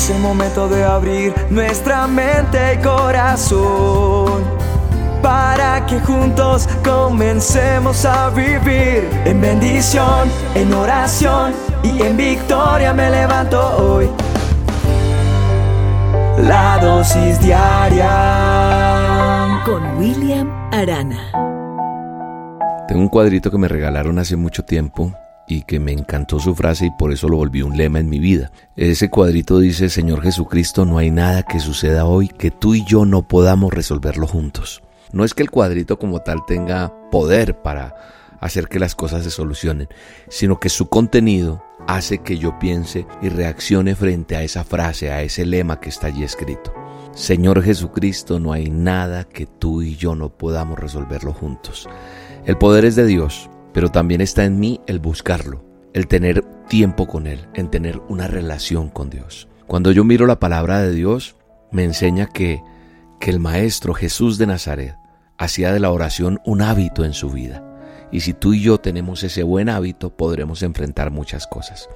Es el momento de abrir nuestra mente y corazón para que juntos comencemos a vivir en bendición, en oración y en victoria me levanto hoy. La dosis diaria con William Arana. Tengo un cuadrito que me regalaron hace mucho tiempo y que me encantó su frase y por eso lo volví un lema en mi vida. Ese cuadrito dice, Señor Jesucristo, no hay nada que suceda hoy que tú y yo no podamos resolverlo juntos. No es que el cuadrito como tal tenga poder para hacer que las cosas se solucionen, sino que su contenido hace que yo piense y reaccione frente a esa frase, a ese lema que está allí escrito. Señor Jesucristo, no hay nada que tú y yo no podamos resolverlo juntos. El poder es de Dios, pero también está en mí el buscarlo, el tener tiempo con Él, en tener una relación con Dios. Cuando yo miro la palabra de Dios, me enseña que, que el Maestro Jesús de Nazaret hacía de la oración un hábito en su vida. Y si tú y yo tenemos ese buen hábito, podremos enfrentar muchas cosas.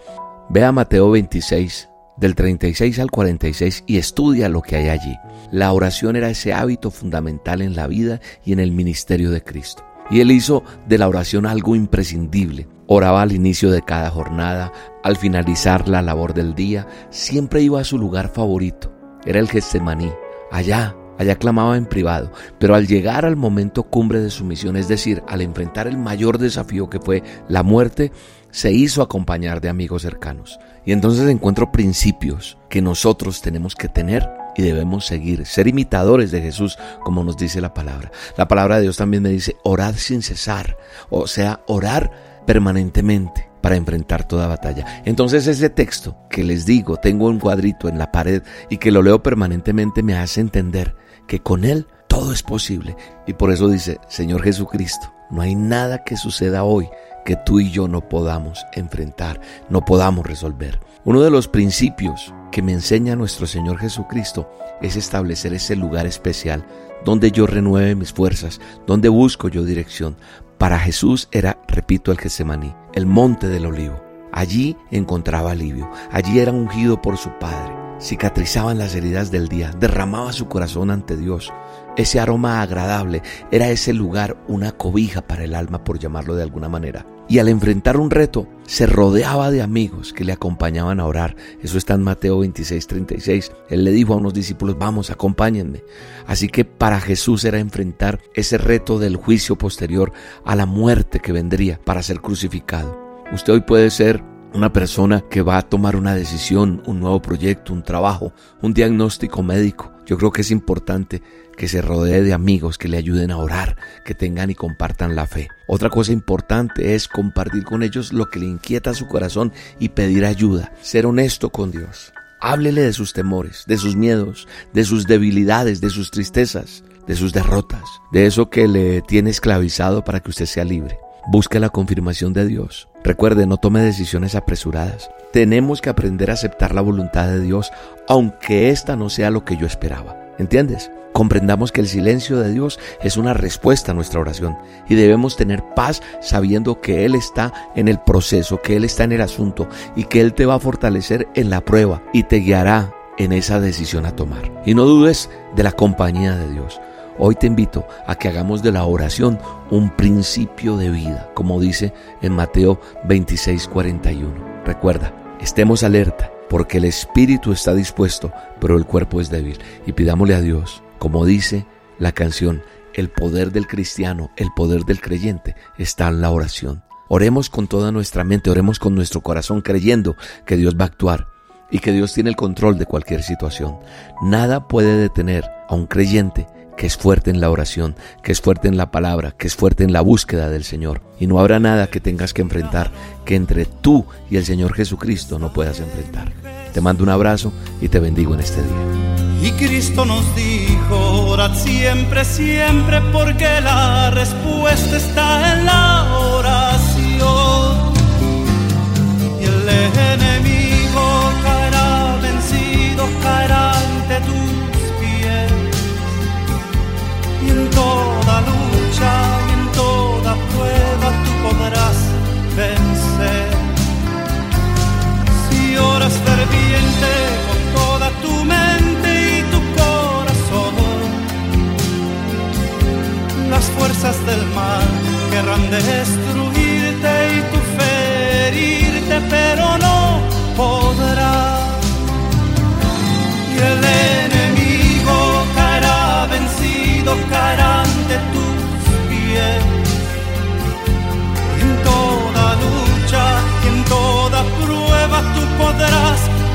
Ve a Mateo 26, del 36 al 46 y estudia lo que hay allí. La oración era ese hábito fundamental en la vida y en el ministerio de Cristo. Y él hizo de la oración algo imprescindible. Oraba al inicio de cada jornada, al finalizar la labor del día, siempre iba a su lugar favorito. Era el Getsemaní. Allá, allá clamaba en privado, pero al llegar al momento cumbre de su misión, es decir, al enfrentar el mayor desafío que fue la muerte, se hizo acompañar de amigos cercanos. Y entonces encuentro principios que nosotros tenemos que tener y debemos seguir, ser imitadores de Jesús, como nos dice la palabra. La palabra de Dios también me dice, orad sin cesar, o sea, orar permanentemente para enfrentar toda batalla. Entonces ese texto que les digo, tengo un cuadrito en la pared y que lo leo permanentemente me hace entender que con Él todo es posible. Y por eso dice, Señor Jesucristo, no hay nada que suceda hoy que tú y yo no podamos enfrentar, no podamos resolver. Uno de los principios que me enseña nuestro Señor Jesucristo es establecer ese lugar especial donde yo renueve mis fuerzas, donde busco yo dirección. Para Jesús era, repito, el Getsemaní, el monte del olivo. Allí encontraba alivio, allí era ungido por su Padre, cicatrizaban las heridas del día, derramaba su corazón ante Dios. Ese aroma agradable era ese lugar una cobija para el alma, por llamarlo de alguna manera y al enfrentar un reto se rodeaba de amigos que le acompañaban a orar. Eso está en Mateo 26, 36. Él le dijo a unos discípulos, vamos, acompáñenme. Así que para Jesús era enfrentar ese reto del juicio posterior a la muerte que vendría para ser crucificado. Usted hoy puede ser una persona que va a tomar una decisión, un nuevo proyecto, un trabajo, un diagnóstico médico. Yo creo que es importante que se rodee de amigos que le ayuden a orar, que tengan y compartan la fe. Otra cosa importante es compartir con ellos lo que le inquieta su corazón y pedir ayuda, ser honesto con Dios. Háblele de sus temores, de sus miedos, de sus debilidades, de sus tristezas, de sus derrotas, de eso que le tiene esclavizado para que usted sea libre. Busque la confirmación de Dios. Recuerde, no tome decisiones apresuradas. Tenemos que aprender a aceptar la voluntad de Dios, aunque esta no sea lo que yo esperaba. ¿Entiendes? Comprendamos que el silencio de Dios es una respuesta a nuestra oración y debemos tener paz sabiendo que Él está en el proceso, que Él está en el asunto y que Él te va a fortalecer en la prueba y te guiará en esa decisión a tomar. Y no dudes de la compañía de Dios. Hoy te invito a que hagamos de la oración un principio de vida, como dice en Mateo 26, 41. Recuerda, estemos alerta porque el espíritu está dispuesto, pero el cuerpo es débil. Y pidámosle a Dios como dice la canción, el poder del cristiano, el poder del creyente está en la oración. Oremos con toda nuestra mente, oremos con nuestro corazón creyendo que Dios va a actuar y que Dios tiene el control de cualquier situación. Nada puede detener a un creyente que es fuerte en la oración, que es fuerte en la palabra, que es fuerte en la búsqueda del Señor. Y no habrá nada que tengas que enfrentar que entre tú y el Señor Jesucristo no puedas enfrentar. Te mando un abrazo y te bendigo en este día. Y Cristo nos dijo, orad siempre, siempre, porque la respuesta está en la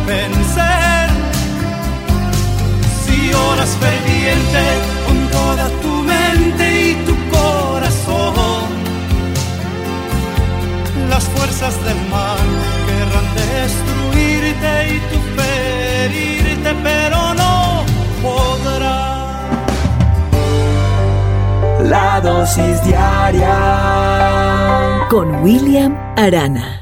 vencer. Si oras ferviente con toda tu mente y tu corazón, las fuerzas del mal querrán destruirte y tu ferirte, pero no podrá. La dosis diaria con William Arana.